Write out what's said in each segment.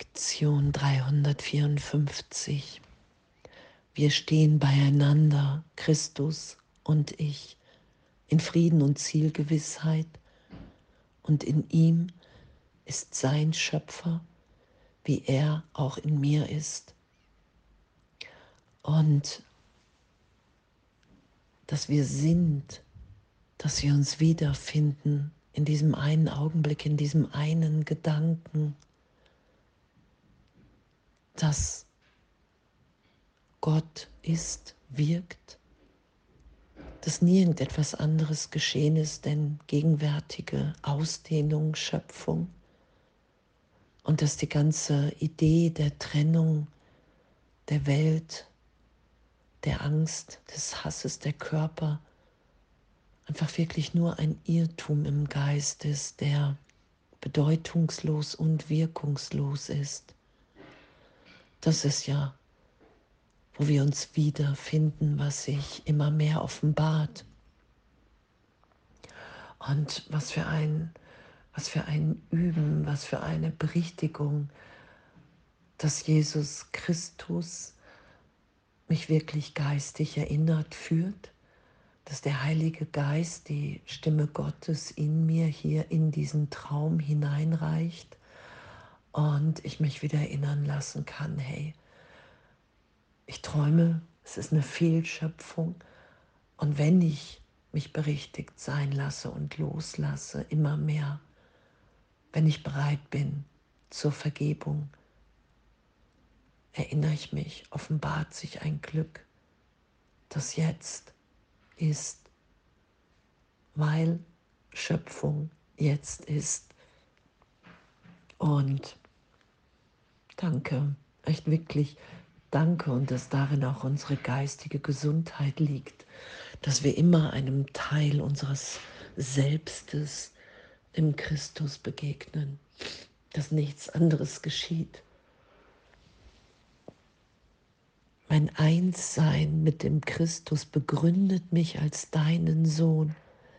Lektion 354. Wir stehen beieinander, Christus und ich, in Frieden und Zielgewissheit, und in ihm ist sein Schöpfer, wie er auch in mir ist. Und dass wir sind, dass wir uns wiederfinden in diesem einen Augenblick, in diesem einen Gedanken, dass Gott ist, wirkt, dass nie irgendetwas anderes geschehen ist, denn gegenwärtige Ausdehnung, Schöpfung und dass die ganze Idee der Trennung der Welt, der Angst, des Hasses, der Körper einfach wirklich nur ein Irrtum im Geist ist, der bedeutungslos und wirkungslos ist. Das ist ja, wo wir uns wiederfinden, was sich immer mehr offenbart. Und was für ein, was für ein Üben, was für eine Berichtigung, dass Jesus Christus mich wirklich geistig erinnert, führt, dass der Heilige Geist die Stimme Gottes in mir hier in diesen Traum hineinreicht und ich mich wieder erinnern lassen kann, hey, ich träume, es ist eine Fehlschöpfung und wenn ich mich berichtigt sein lasse und loslasse, immer mehr, wenn ich bereit bin zur Vergebung, erinnere ich mich, offenbart sich ein Glück, das jetzt ist, weil Schöpfung jetzt ist. Und danke, echt wirklich danke und dass darin auch unsere geistige Gesundheit liegt, dass wir immer einem Teil unseres Selbstes im Christus begegnen, dass nichts anderes geschieht. Mein Einssein mit dem Christus begründet mich als deinen Sohn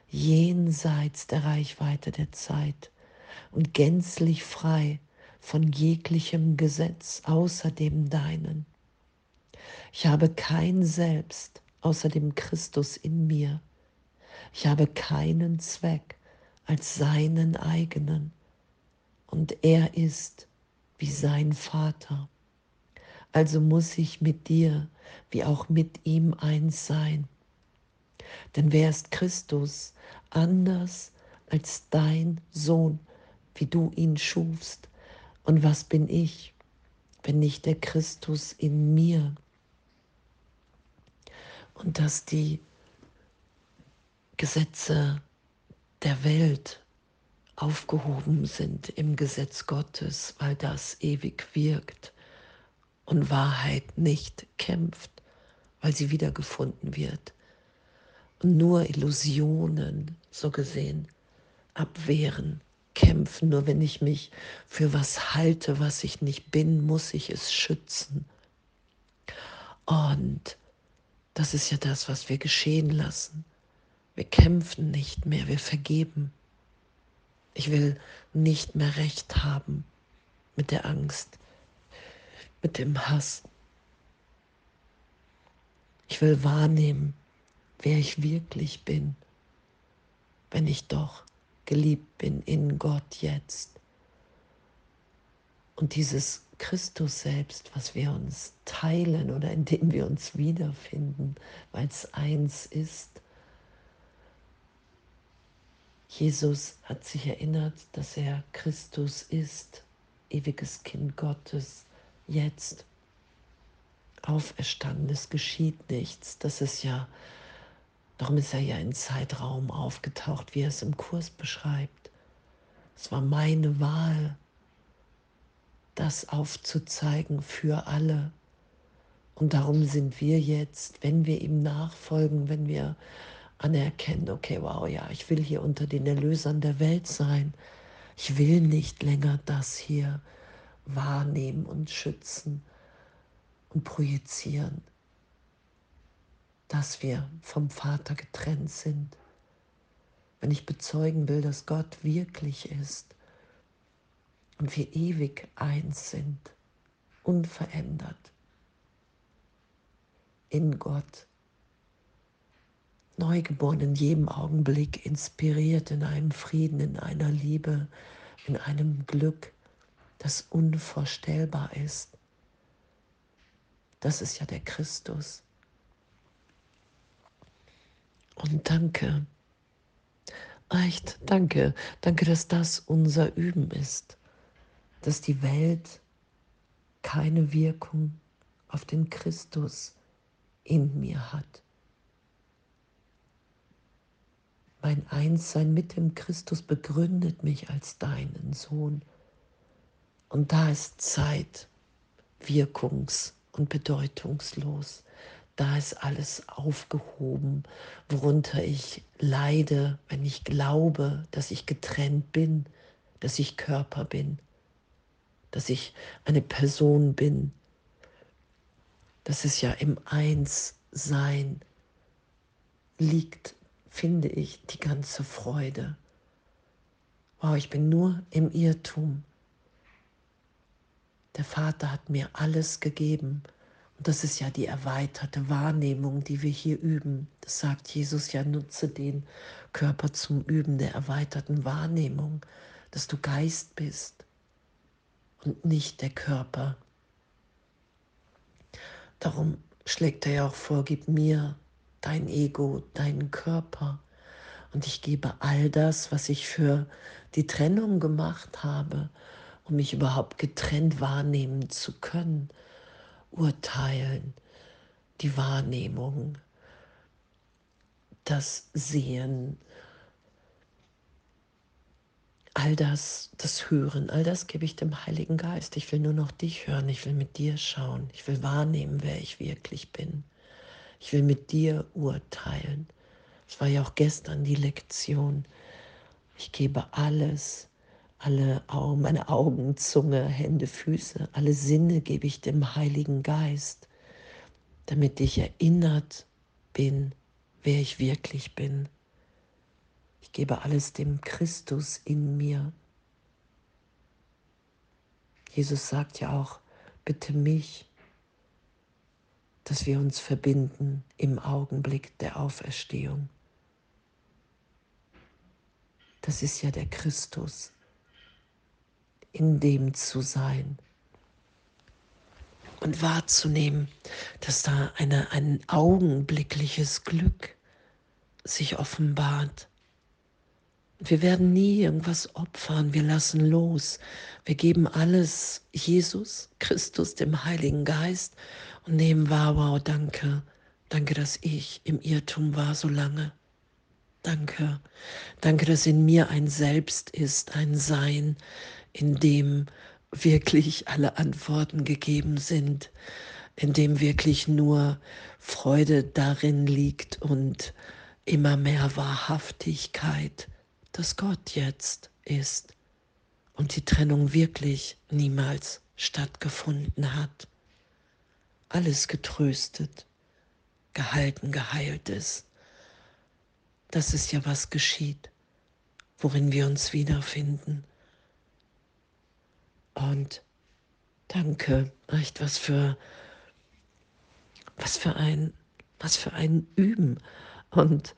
jenseits der Reichweite der Zeit und gänzlich frei von jeglichem Gesetz außer dem deinen. Ich habe kein Selbst außer dem Christus in mir. Ich habe keinen Zweck als seinen eigenen. Und er ist wie sein Vater. Also muss ich mit dir wie auch mit ihm eins sein. Denn wer ist Christus anders als dein Sohn, wie du ihn schufst. Und was bin ich, wenn nicht der Christus in mir? Und dass die Gesetze der Welt aufgehoben sind im Gesetz Gottes, weil das ewig wirkt und Wahrheit nicht kämpft, weil sie wiedergefunden wird. Und nur Illusionen, so gesehen, abwehren kämpfen. Nur wenn ich mich für was halte, was ich nicht bin, muss ich es schützen. Und das ist ja das, was wir geschehen lassen. Wir kämpfen nicht mehr, wir vergeben. Ich will nicht mehr recht haben mit der Angst, mit dem Hass. Ich will wahrnehmen, wer ich wirklich bin, wenn ich doch geliebt bin in Gott jetzt. Und dieses Christus selbst, was wir uns teilen oder in dem wir uns wiederfinden, weil es eins ist. Jesus hat sich erinnert, dass er Christus ist, ewiges Kind Gottes, jetzt auferstanden. Es geschieht nichts. Das ist ja Darum ist er ja in Zeitraum aufgetaucht, wie er es im Kurs beschreibt. Es war meine Wahl, das aufzuzeigen für alle. Und darum sind wir jetzt, wenn wir ihm nachfolgen, wenn wir anerkennen, okay, wow, ja, ich will hier unter den Erlösern der Welt sein. Ich will nicht länger das hier wahrnehmen und schützen und projizieren dass wir vom Vater getrennt sind. Wenn ich bezeugen will, dass Gott wirklich ist, und wir ewig eins sind, unverändert in Gott, neugeboren in jedem Augenblick, inspiriert in einem Frieden, in einer Liebe, in einem Glück, das unvorstellbar ist. Das ist ja der Christus. Und danke, echt danke, danke, dass das unser Üben ist, dass die Welt keine Wirkung auf den Christus in mir hat. Mein Einssein mit dem Christus begründet mich als deinen Sohn. Und da ist Zeit wirkungs- und bedeutungslos. Da ist alles aufgehoben, worunter ich leide, wenn ich glaube, dass ich getrennt bin, dass ich Körper bin, dass ich eine Person bin. Das ist ja im Einssein liegt finde ich die ganze Freude. Wow, ich bin nur im Irrtum. Der Vater hat mir alles gegeben. Und das ist ja die erweiterte Wahrnehmung, die wir hier üben. Das sagt Jesus ja, nutze den Körper zum Üben der erweiterten Wahrnehmung, dass du Geist bist und nicht der Körper. Darum schlägt er ja auch vor, gib mir dein Ego, deinen Körper. Und ich gebe all das, was ich für die Trennung gemacht habe, um mich überhaupt getrennt wahrnehmen zu können, urteilen, die Wahrnehmung, das Sehen, all das, das Hören, all das gebe ich dem Heiligen Geist. Ich will nur noch dich hören, ich will mit dir schauen, ich will wahrnehmen, wer ich wirklich bin. Ich will mit dir urteilen. Es war ja auch gestern die Lektion. Ich gebe alles, alle Augen, meine Augen, Zunge, Hände, Füße, alle Sinne gebe ich dem Heiligen Geist, damit ich erinnert bin, wer ich wirklich bin. Ich gebe alles dem Christus in mir. Jesus sagt ja auch, bitte mich, dass wir uns verbinden im Augenblick der Auferstehung. Das ist ja der Christus, in dem zu sein und wahrzunehmen, dass da eine, ein augenblickliches Glück sich offenbart. Wir werden nie irgendwas opfern, wir lassen los. Wir geben alles Jesus, Christus, dem Heiligen Geist und nehmen wahr, wow, danke, danke, dass ich im Irrtum war so lange. Danke, danke, dass in mir ein Selbst ist, ein Sein, in dem wirklich alle Antworten gegeben sind, in dem wirklich nur Freude darin liegt und immer mehr Wahrhaftigkeit, dass Gott jetzt ist und die Trennung wirklich niemals stattgefunden hat alles getröstet, gehalten, geheilt ist. Das ist ja, was geschieht, worin wir uns wiederfinden. Und danke, echt was für, was für ein, was für ein Üben und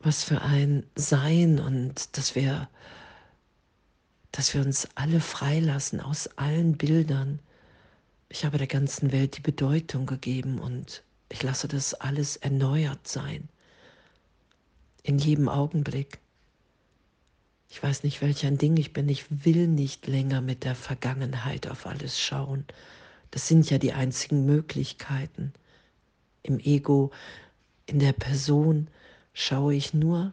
was für ein Sein und dass wir, dass wir uns alle freilassen aus allen Bildern, ich habe der ganzen Welt die Bedeutung gegeben und ich lasse das alles erneuert sein. In jedem Augenblick. Ich weiß nicht, welch ein Ding ich bin. Ich will nicht länger mit der Vergangenheit auf alles schauen. Das sind ja die einzigen Möglichkeiten. Im Ego, in der Person schaue ich nur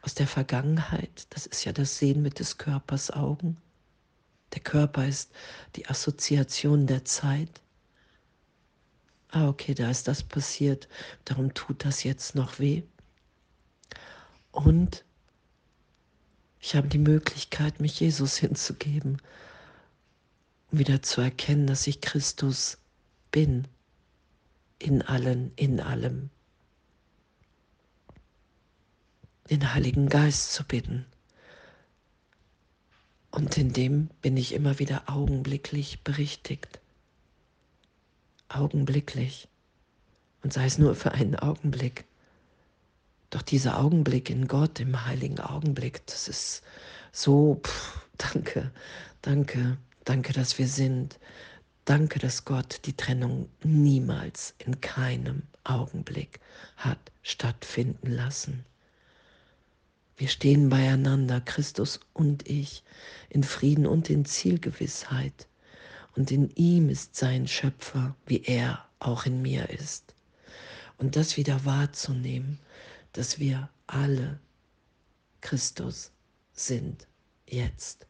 aus der Vergangenheit. Das ist ja das Sehen mit des Körpers Augen. Der Körper ist die Assoziation der Zeit. Ah, okay, da ist das passiert, darum tut das jetzt noch weh. Und ich habe die Möglichkeit, mich Jesus hinzugeben, um wieder zu erkennen, dass ich Christus bin, in allen, in allem. Den Heiligen Geist zu bitten Und in dem bin ich immer wieder augenblicklich berichtigt. Augenblicklich. Und sei es nur für einen Augenblick. Doch dieser Augenblick in Gott, im heiligen Augenblick, das ist so, pff, danke, danke, danke, dass wir sind. Danke, dass Gott die Trennung niemals in keinem Augenblick hat stattfinden lassen. Wir stehen beieinander, Christus und ich, in Frieden und in Zielgewissheit. Und in ihm ist sein Schöpfer, wie er auch in mir ist. Und das wieder wahrzunehmen, dass wir alle Christus sind jetzt,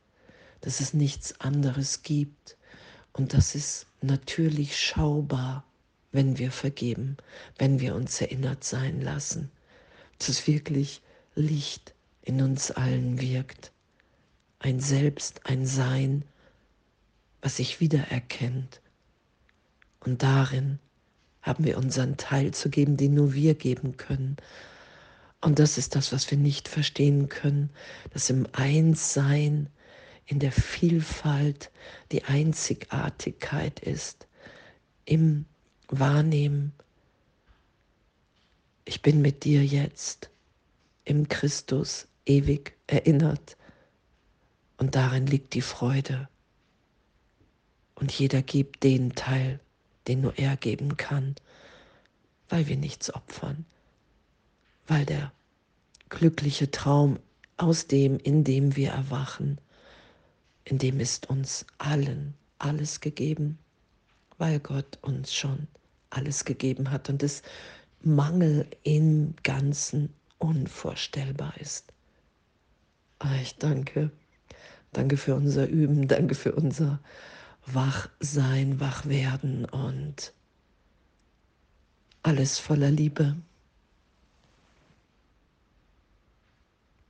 dass es nichts anderes gibt und das ist natürlich schaubar, wenn wir vergeben, wenn wir uns erinnert sein lassen, dass wirklich Licht in uns allen wirkt, ein Selbst, ein Sein, was sich wiedererkennt. Und darin haben wir unseren Teil zu geben, den nur wir geben können. Und das ist das, was wir nicht verstehen können, dass im Einssein in der Vielfalt die Einzigartigkeit ist, im Wahrnehmen, ich bin mit dir jetzt im Christus ewig erinnert und darin liegt die Freude. Und jeder gibt den Teil, den nur er geben kann, weil wir nichts opfern, weil der glückliche Traum aus dem, in dem wir erwachen, in dem ist uns allen alles gegeben, weil Gott uns schon alles gegeben hat und es Mangel im Ganzen unvorstellbar ist. Ah, ich danke, danke für unser Üben, danke für unser Wachsein, Wachwerden und alles voller Liebe.